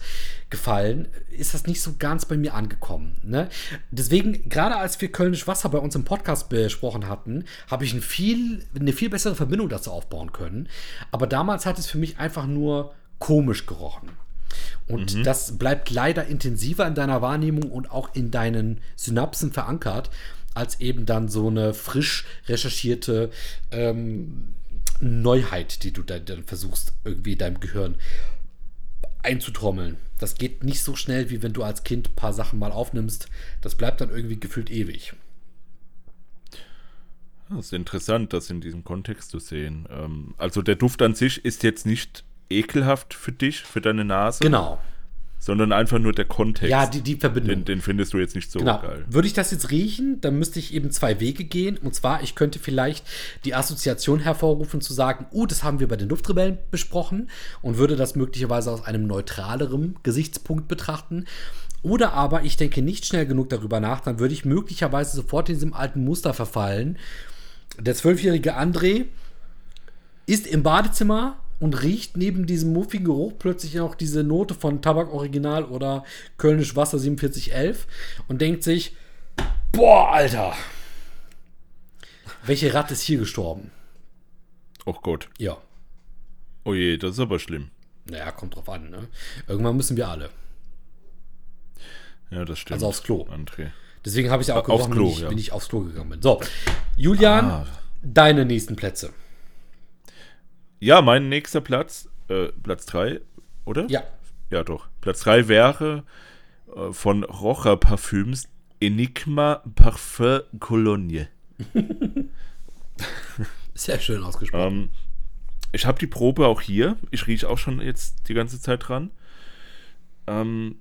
gefallen, ist das nicht so ganz bei mir angekommen. Ne? Deswegen, gerade als wir Kölnisch Wasser bei uns im Podcast besprochen hatten, habe ich ein viel, eine viel bessere Verbindung dazu aufbauen können. Aber damals hat es für mich einfach nur komisch gerochen. Und das bleibt leider intensiver in deiner Wahrnehmung und auch in deinen Synapsen verankert, als eben dann so eine frisch recherchierte ähm, Neuheit, die du dann, dann versuchst, irgendwie deinem Gehirn einzutrommeln. Das geht nicht so schnell, wie wenn du als Kind ein paar Sachen mal aufnimmst. Das bleibt dann irgendwie gefühlt ewig. Das ist interessant, das in diesem Kontext zu sehen. Ähm, also der Duft an sich ist jetzt nicht ekelhaft für dich, für deine Nase. Genau. sondern einfach nur der Kontext. Ja, die, die Verbindung. Den, den findest du jetzt nicht so Genau. geil. Würde ich das jetzt riechen, dann müsste ich eben zwei Wege gehen. Und zwar, ich könnte vielleicht die Assoziation hervorrufen, zu sagen, oh, das haben wir bei den Duftrebellen besprochen und würde das möglicherweise aus einem neutraleren Gesichtspunkt betrachten. Oder aber ich denke nicht schnell genug darüber nach, dann würde ich möglicherweise sofort in diesem alten Muster verfallen. Der zwölfjährige André ist im Badezimmer und riecht neben diesem muffigen Geruch plötzlich noch diese Note von Tabak Original oder Kölnisch Wasser 4711 und denkt sich, boah, Alter, welche Ratte ist hier gestorben? Oh Gott. Ja, Oh je, das ist aber schlimm. naja, kommt drauf an, ne? Irgendwann müssen wir alle. Ja, das stimmt. Also aufs Klo. André. Deswegen habe ich ja auch Aufs gebrochen, Klo, wenn, ich, ja. wenn ich aufs Klo gegangen bin. So, Julian, Ah. deine nächsten Plätze. Ja, mein nächster Platz, äh, Platz 3, oder? Ja, Ja, doch. Platz 3 wäre äh, von Rocher Parfüms Enigma Parfum Cologne. sehr schön ausgesprochen. Ähm, ich habe die Probe auch hier. Ich rieche auch schon jetzt die ganze Zeit dran. Ähm,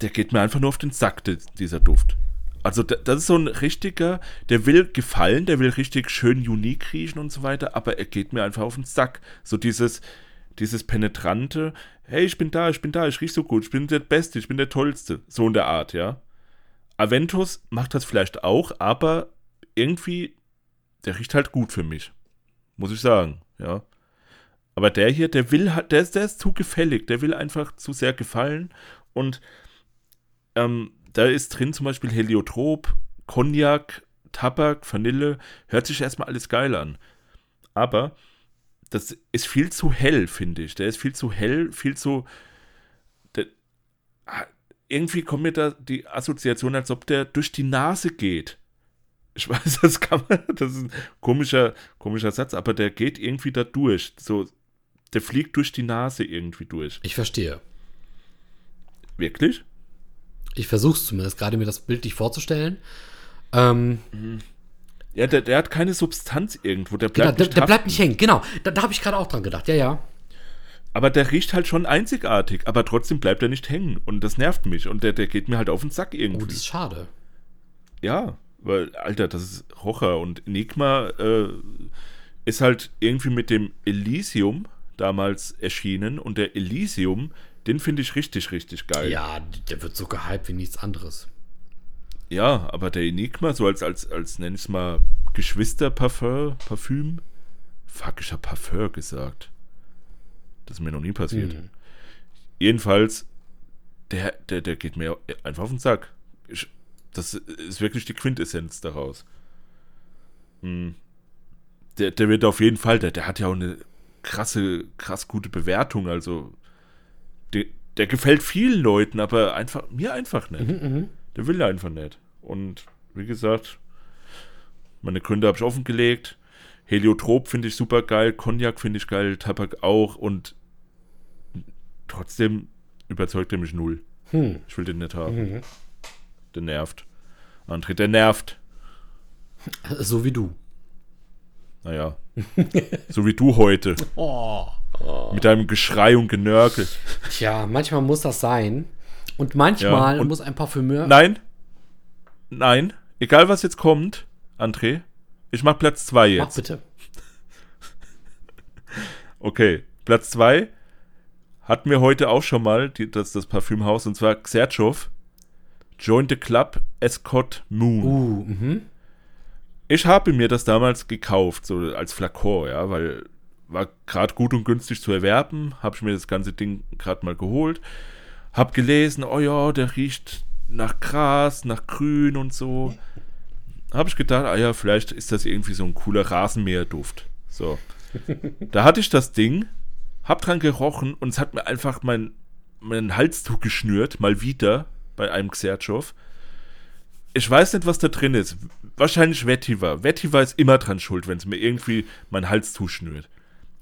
der geht mir einfach nur auf den Sack, dieser Duft. Also da- das ist so ein richtiger, der will gefallen, der will richtig schön unique riechen und so weiter, aber er geht mir einfach auf den Sack. So dieses, dieses penetrante, hey, ich bin da, ich bin da, ich riech so gut, ich bin der Beste, ich bin der Tollste. So in der Art, ja. Aventus macht das vielleicht auch, aber irgendwie, der riecht halt gut für mich. Muss ich sagen, ja. Aber der hier, der will halt, der ist, der ist zu gefällig, der will einfach zu sehr gefallen und ähm, da ist drin zum Beispiel Heliotrop, Cognac, Tabak, Vanille, hört sich erstmal alles geil an. Aber das ist viel zu hell, finde ich. Der ist viel zu hell, viel zu. Der, ah, irgendwie kommt mir da die Assoziation, als ob der durch die Nase geht. Ich weiß, das kann man, das ist ein komischer, komischer Satz, aber der geht irgendwie da durch. So, der fliegt durch die Nase irgendwie durch. Ich verstehe. Wirklich? Ich versuche es zumindest, gerade mir das bildlich vorzustellen. Ähm, Ja, der, der hat keine Substanz irgendwo. Der genau, bleibt der, nicht der haften. bleibt nicht hängen. Genau, da, da habe ich gerade auch dran gedacht. Ja, ja. Aber der riecht halt schon einzigartig, aber trotzdem bleibt er nicht hängen. Und das nervt mich. Und der, der geht mir halt auf den Sack Oh, irgendwie. das ist schade. ja, weil, Alter, das ist Rocher. Und Enigma äh, ist halt irgendwie mit dem Elysium damals erschienen. Und der Elysium, den finde ich richtig, richtig geil. Ja, der wird so gehypt wie nichts anderes. Ja, aber der Enigma, so als, als, als nenn ich es mal, Geschwisterparfum, Parfüm. Fuck, ich hab Parfum gesagt. Das ist mir noch nie passiert. Mhm. Jedenfalls, der, der, der geht mir einfach auf den Sack. Ich, das ist wirklich die Quintessenz daraus. Hm. Der, der wird auf jeden Fall, der, der hat ja auch eine krasse, krass gute Bewertung. Also, der, der gefällt vielen Leuten, aber einfach, mir einfach nicht. Mhm, Der will einfach nicht. Und wie gesagt, meine Gründe habe ich offengelegt. Heliotrop finde ich super geil, Cognac finde ich geil, Tabak auch und trotzdem überzeugt er mich null. Hm. Ich will den nicht haben. Der nervt. André, der nervt. So wie du. Naja. so wie du heute. Oh. Mit deinem Geschrei und Genörgel. Tja, manchmal muss das sein. Und manchmal Ja, und- muss ein Parfümeur. Nein. Nein. Egal was jetzt kommt, André. Ich mach Platz 2 Mach jetzt. bitte. Okay, Platz 2 hatten wir heute auch schon mal, die, das, das Parfümhaus, und zwar Xerchow. Join the Club Escort Moon. Uh, mhm. Ich habe mir das damals gekauft, so als Flakon, ja, weil war gerade gut und günstig zu erwerben. Habe ich mir das ganze Ding gerade mal geholt. Hab gelesen, oh ja, der riecht nach Gras, nach Grün und so. Habe ich gedacht, ah ja, vielleicht ist das irgendwie so ein cooler Rasenmäherduft. So. da hatte ich das Ding, hab dran gerochen und es hat mir einfach mein, mein Halstuch geschnürt, mal wieder bei einem Xerchow. Ich weiß nicht, was da drin ist. Wahrscheinlich Vetiver. Vetiver ist immer dran schuld, wenn es mir irgendwie mein Hals zuschnürt.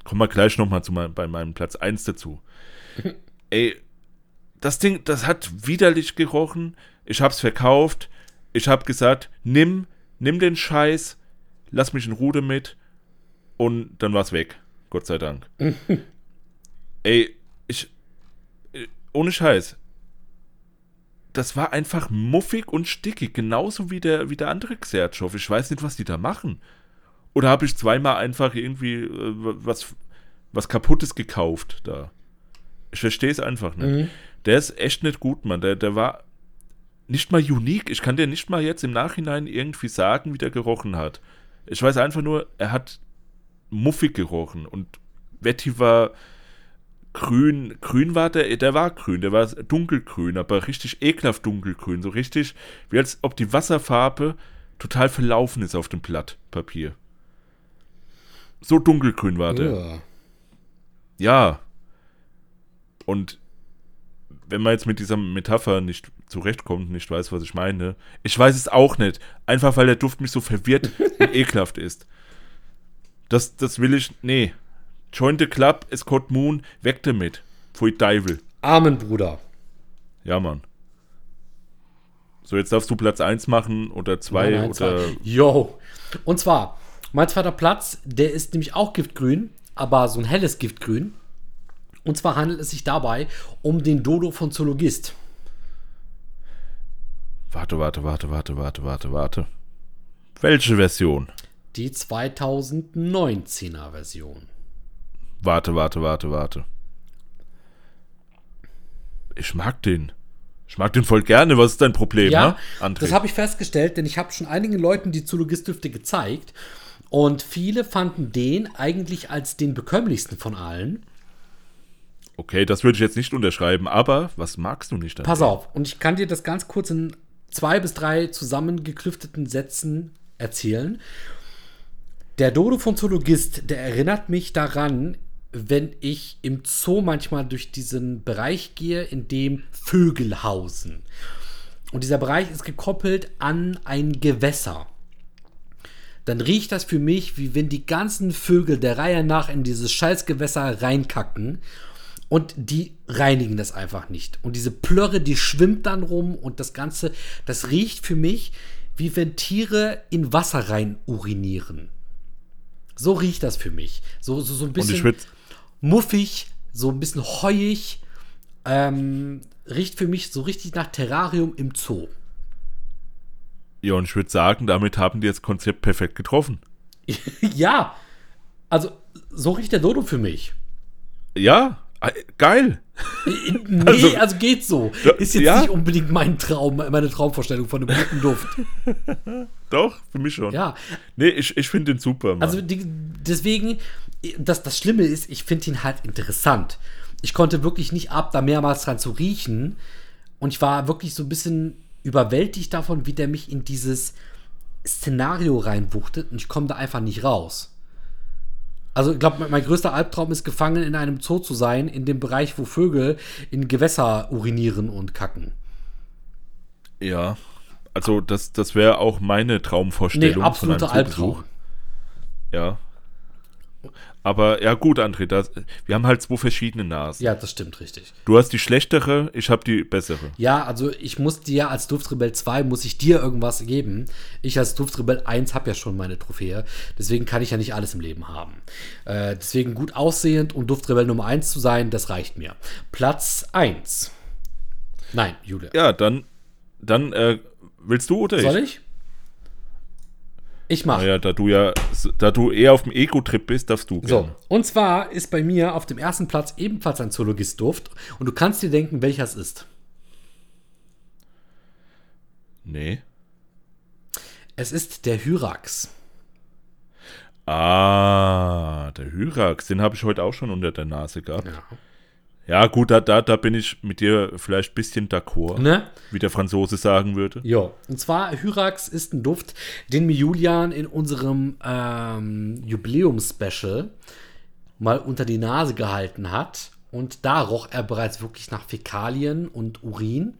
Kommen wir gleich nochmal zu mein, bei meinem Platz 1 dazu. Ey, das Ding, das hat widerlich gerochen. Ich hab's verkauft. Ich hab gesagt, nimm, nimm den Scheiß, lass mich in Ruhe mit. Und dann war's weg. Gott sei Dank. Ey, ich, ohne Scheiß. das war einfach muffig und stickig, genauso wie der, wie der andere Xertschow. Ich weiß nicht, was die da machen. Oder habe ich zweimal einfach irgendwie äh, was, was Kaputtes gekauft da? Ich verstehe es einfach nicht. Mhm. Der ist echt nicht gut, Mann. Der, der war nicht mal unique. Ich kann dir nicht mal jetzt im Nachhinein irgendwie sagen, wie der gerochen hat. Ich weiß einfach nur, er hat muffig gerochen und Betty war grün. Grün war der, der war grün, der war dunkelgrün, aber richtig ekelhaft dunkelgrün. So richtig, wie als ob die Wasserfarbe total verlaufen ist auf dem Blatt Papier. So dunkelgrün war der. Ja. ja. Und wenn man jetzt mit dieser Metapher nicht zurechtkommt, nicht weiß, was ich meine, ich weiß es auch nicht. Einfach weil der Duft mich so verwirrt und ekelhaft ist. Das, das will ich. Nee. Join the Club, Scott Moon, weg damit. Pfui Teufel. Amen, Bruder. Ja, Mann. So, jetzt darfst du Platz 1 machen oder 2 oder. Jo. Und zwar, mein zweiter Platz, der ist nämlich auch Giftgrün, aber so ein helles Giftgrün. Und zwar handelt es sich dabei um den Dodo von Zoologist. Warte, warte, warte, warte, warte, warte, warte. Welche Version? Die 2019er Version. Warte, warte, warte, warte. Ich mag den. Ich mag den voll gerne. Was ist dein Problem, ja, ne, Das habe ich festgestellt, denn ich habe schon einigen Leuten die Zoologist-Düfte gezeigt. Und viele fanden den eigentlich als den bekömmlichsten von allen. Okay, das würde ich jetzt nicht unterschreiben, aber was magst du nicht daran? Pass auf, und ich kann dir das ganz kurz in zwei bis drei zusammengeklüfteten Sätzen erzählen. Der Dodo von Zoologist, der erinnert mich daran, wenn ich im Zoo manchmal durch diesen Bereich gehe, in dem Vögel hausen. Und dieser Bereich ist gekoppelt an ein Gewässer. Dann riecht das für mich, wie wenn die ganzen Vögel der Reihe nach in dieses Scheißgewässer reinkacken. Und die reinigen das einfach nicht. Und diese Plörre, die schwimmt dann rum und das Ganze, das riecht für mich, wie wenn Tiere in Wasser rein urinieren. So riecht das für mich. So, so, so ein bisschen muffig, so ein bisschen heuig. Ähm, riecht für mich so richtig nach Terrarium im Zoo. Ja, und ich würde sagen, damit haben die das Konzept perfekt getroffen. ja, also so riecht der Dodo für mich. Ja, äh, geil. Nee, also, also geht so. Ist jetzt ja? nicht unbedingt mein Traum, meine Traumvorstellung von einem guten Duft. Doch, für mich schon. Ja. Nee, ich, ich finde den super. Mann. Also die, deswegen, das, das Schlimme ist, ich finde ihn halt interessant. Ich konnte wirklich nicht ab, da mehrmals dran zu riechen. Und ich war wirklich so ein bisschen überwältigt davon, wie der mich in dieses Szenario reinwuchtet. Und ich komme da einfach nicht raus. Also ich glaube, mein größter Albtraum ist, gefangen in einem Zoo zu sein, in dem Bereich, wo Vögel in Gewässer urinieren und kacken. Ja, also das, das wäre auch meine Traumvorstellung. Nee, absoluter Albtraum. Ja, aber ja, gut, André, das, wir haben halt zwei verschiedene Nasen. Ja, das stimmt richtig. Du hast die schlechtere, ich habe die bessere. Ja, also ich muss dir als Duftrebell 2, muss ich dir irgendwas geben. Ich als Duftrebell 1 habe ja schon meine Trophäe. Deswegen kann ich ja nicht alles im Leben haben. Äh, deswegen gut aussehend und Duftrebell Nummer 1 zu sein, das reicht mir. Platz 1. Nein, Julia. Ja, dann, dann äh, willst du oder ich? Soll ich? Ich mache. Naja, da du ja, da du eher auf dem Ego-Trip bist, darfst du. So, und zwar ist bei mir auf dem ersten Platz ebenfalls ein Zoologist-Duft. Und du kannst dir denken, welcher es ist. Nee. Es ist der Hyrax. Ah, der Hyrax, den habe ich heute auch schon unter der Nase gehabt. Ja. Ja, gut, da, da, da bin ich mit dir vielleicht ein bisschen d'accord, ne? wie der Franzose sagen würde. Ja, und zwar Hyrax ist ein Duft, den mir Julian in unserem ähm, Jubiläumspecial mal unter die Nase gehalten hat. Und da roch er bereits wirklich nach Fäkalien und Urin.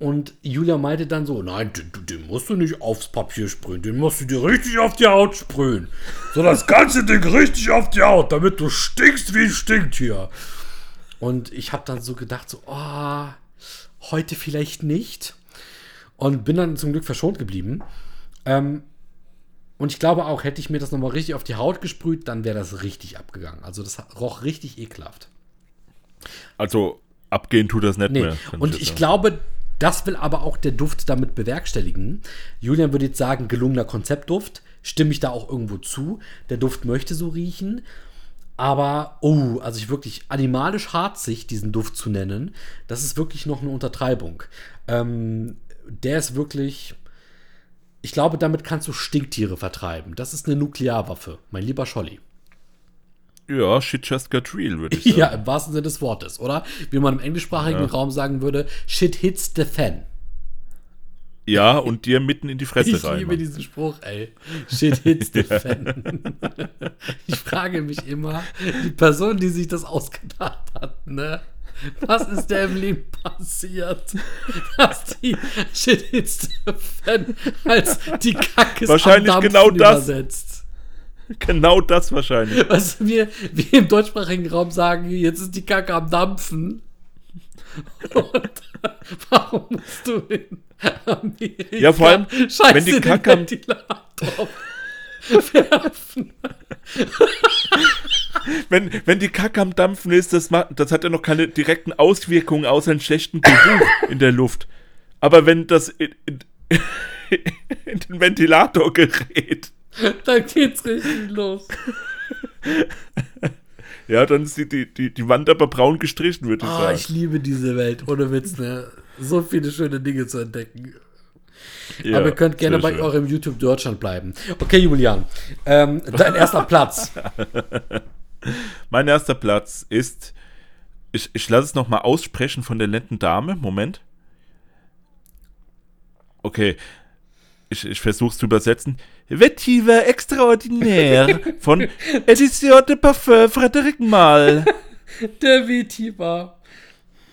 Und Julia meinte dann so: Nein, den, den, musst du nicht aufs Papier sprühen, den musst du dir richtig auf die Haut sprühen. So das ganze Ding richtig auf die Haut, damit du stinkst wie stinkt hier. Und ich habe dann so gedacht, so, oh, heute vielleicht nicht. Und bin dann zum Glück verschont geblieben. Ähm, und ich glaube auch, hätte ich mir das nochmal richtig auf die Haut gesprüht, dann wäre das richtig abgegangen. Also das roch richtig ekelhaft. Also abgehen tut das nicht nee. mehr. Und ich, ich glaube, Das will aber auch der Duft damit bewerkstelligen. Julian würde jetzt sagen, gelungener Konzeptduft. Stimme ich da auch irgendwo zu. Der Duft möchte so riechen. Aber, oh, also ich wirklich animalisch harzig diesen Duft zu nennen, das ist wirklich noch eine Untertreibung. Ähm, der ist wirklich. Ich glaube, damit kannst du Stinktiere vertreiben. Das ist eine Nuklearwaffe, mein lieber Scholli. Ja, shit just got real, würde ich sagen. Ja, im wahrsten Sinne des Wortes, oder? Wie man im englischsprachigen ja. Raum sagen würde, shit hits the fan. Ja, und dir mitten in die Fresse ich rein. Ich liebe diesen Spruch, ey. Shit hits the fan. ich frage mich immer, die Person, die sich das ausgedacht hat, ne? Was ist der im Leben passiert? Dass die Shit hits the fan als die Kacke Wahrscheinlich genau das. Übersetzt. Genau das wahrscheinlich. Was wir, wir im deutschsprachigen Raum sagen, jetzt ist die Kacke am Dampfen. Warum musst du in Amerika ja, vor allem, Scheiße wenn die Kacke am werfen? wenn, wenn die Kacke am Dampfen ist, das, das hat ja noch keine direkten Auswirkungen außer einen schlechten Geruch in der Luft. Aber wenn das in, in, in den Ventilator gerät, Dann geht's richtig los. Ja, dann ist die, die, die, Wand aber braun gestrichen, würde ich oh, sagen. Ich liebe diese Welt, ohne Witz, ne? So viele schöne Dinge zu entdecken. Ja, aber ihr könnt gerne bei schön. eurem YouTube Deutschland bleiben. Okay, Julian, ähm, dein erster Platz. mein erster Platz ist, ich, ich lasse es nochmal aussprechen von der netten Dame. Moment. Okay, ich, ich versuche es zu übersetzen. Vetiver Extraordinaire von Edition de Parfum Frederic Mal. Der Vetiver.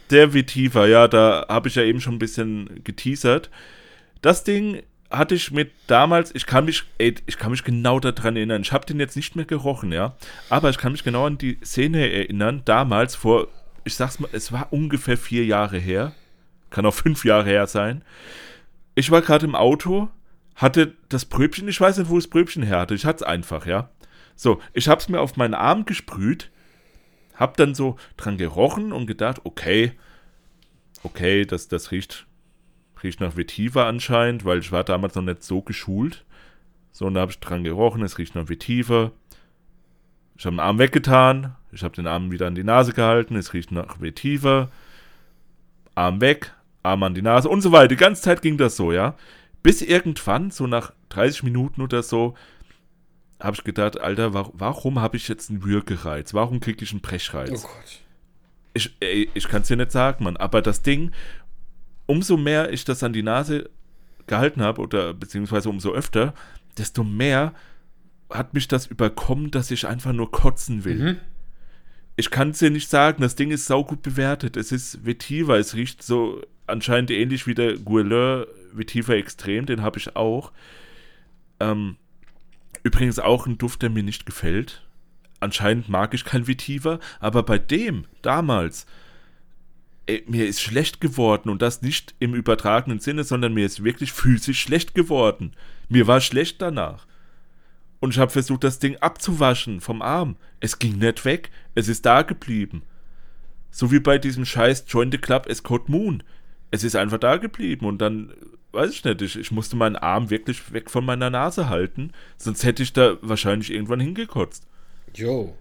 Der Vetiver, ja, da habe ich ja eben schon ein bisschen geteasert. Das Ding hatte ich mit damals, ich kann mich, ey, ich kann mich genau daran erinnern. Ich habe den jetzt nicht mehr gerochen, ja. Aber ich kann mich genau an die Szene erinnern, damals vor, ich sag's mal, es war ungefähr vier Jahre her. Kann auch fünf Jahre her sein. Ich war gerade im Auto hatte das Pröbchen, ich weiß nicht, wo das Pröbchen her hatte, ich hatte es einfach, ja. So, ich habe es mir auf meinen Arm gesprüht, hab dann so dran gerochen und gedacht, okay, okay, das, das riecht, riecht nach Vetiver anscheinend, weil ich war damals noch nicht so geschult. So, und da habe ich dran gerochen, es riecht nach Vetiver. Ich habe den Arm weggetan, ich habe den Arm wieder an die Nase gehalten, es riecht nach Vetiver. Arm weg, Arm an die Nase und so weiter. Die ganze Zeit ging das so, ja. Bis irgendwann, so nach 30 Minuten oder so, habe ich gedacht, Alter, warum, warum habe ich jetzt einen Würgereiz? Warum kriege ich einen Brechreiz? Oh Gott. Ich, ich kann es dir nicht sagen, Mann. Aber das Ding, umso mehr ich das an die Nase gehalten habe, oder beziehungsweise umso öfter, desto mehr hat mich das überkommen, dass ich einfach nur kotzen will. Mhm. Ich kann es dir nicht sagen, das Ding ist saugut bewertet. Es ist Vetiver, es riecht so anscheinend ähnlich wie der Guerlain Vetiver Extrem, den habe ich auch. Ähm, übrigens auch ein Duft, der mir nicht gefällt. Anscheinend mag ich kein Vetiver, aber bei dem damals, ey, mir ist schlecht geworden und das nicht im übertragenen Sinne, sondern mir ist wirklich physisch schlecht geworden. Mir war schlecht danach. Und ich habe versucht, das Ding abzuwaschen vom Arm. Es ging nicht weg. Es ist da geblieben. So wie bei diesem scheiß Join the Club Escort Moon. Es ist einfach da geblieben und dann weiß ich nicht, ich, ich musste meinen Arm wirklich weg von meiner Nase halten, sonst hätte ich da wahrscheinlich irgendwann hingekotzt. Jo.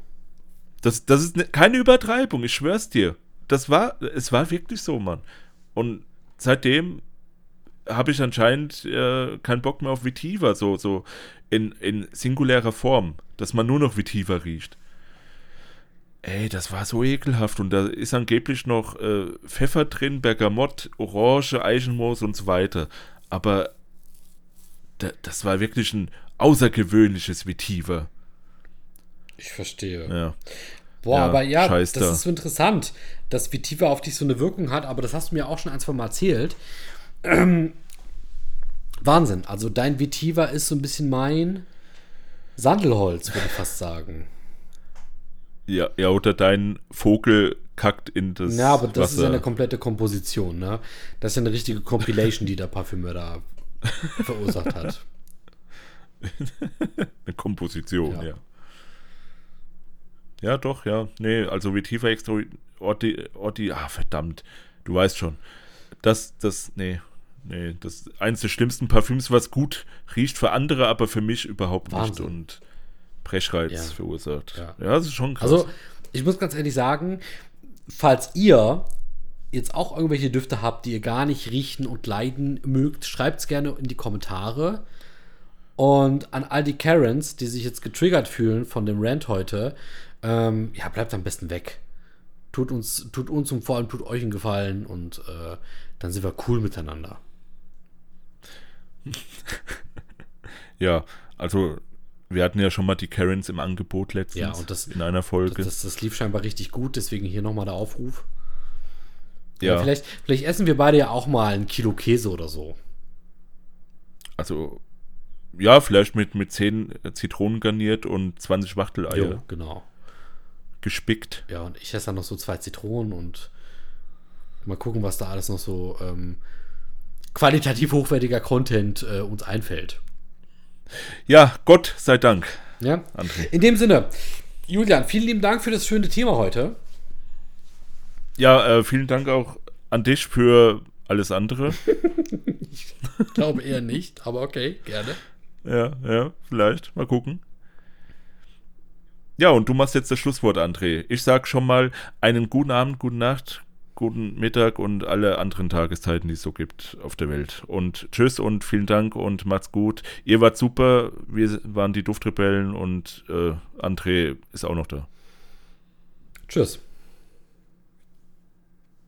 Das, das ist ne, keine Übertreibung, ich schwör's dir. Das war, es war wirklich so, Mann. Und seitdem habe ich anscheinend äh, keinen Bock mehr auf Vitiver, so, so in, in singulärer Form, dass man nur noch Vitiver riecht. Ey, das war so ekelhaft. Und da ist angeblich noch äh, Pfeffer drin, Bergamott, Orange, Eichenmoos und so weiter. Aber da, das war wirklich ein außergewöhnliches Vetiver. Ich verstehe. Ja. Boah, ja, aber ja, das da. ist so interessant, dass Vetiver auf dich so eine Wirkung hat, aber das hast du mir auch schon ein, zwei Mal erzählt. Ähm, Wahnsinn. Also dein Vetiver ist so ein bisschen mein Sandelholz, würde ich fast sagen. Ja, ja, oder dein Vogel kackt in das. Ja, aber das Wasser. ist ja eine komplette Komposition, ne? Das ist ja eine richtige Compilation, die der Parfümeur da verursacht hat. eine Komposition, ja. ja. Ja, doch, ja. Nee, also wie tiefer extra Orti, Orti, ah, verdammt, du weißt schon. das, das, nee, nee, das ist eines der schlimmsten Parfüms, was gut riecht für andere, aber für mich überhaupt Wahnsinn. nicht und Brechreiz Ja. verursacht. Ja. Ja. das ist schon krass. Also, ich muss ganz ehrlich sagen, falls ihr jetzt auch irgendwelche Düfte habt, die ihr gar nicht riechen und leiden mögt, schreibt es gerne in die Kommentare. Und an all die Karens, die sich jetzt getriggert fühlen von dem Rant heute, ähm, ja, bleibt am besten weg. Tut uns, tut uns und vor allem tut euch einen Gefallen und äh, dann sind wir cool miteinander. ja, also wir hatten ja schon mal die Karens im Angebot letztens Ja, und das- in einer Folge. Das, das lief scheinbar richtig gut, deswegen hier nochmal der Aufruf. ja, Ja, vielleicht, vielleicht essen wir beide ja auch mal ein Kilo Käse oder so. also ja, vielleicht mit, mit 10 Zitronen garniert und 20 Wachteleier Jo, genau. gespickt. Ja, und ich esse dann noch so zwei Zitronen und mal gucken, was da alles noch so ähm, qualitativ hochwertiger Content äh, uns einfällt. Ja, Gott sei Dank, Ja? André. In dem Sinne, Julian, vielen lieben Dank für das schöne Thema heute. Ja, äh, vielen Dank auch an dich für alles andere. Ich glaube eher nicht, aber okay, gerne. ja, ja, vielleicht. Mal gucken. Ja, und du machst jetzt das Schlusswort, André. Ich sag schon mal einen guten Abend, gute Nacht, guten Mittag und alle anderen Tageszeiten, die es so gibt auf der Welt. Und tschüss und vielen Dank und macht's gut. Ihr wart super, wir waren die Duftrebellen und äh, André ist auch noch da. Tschüss.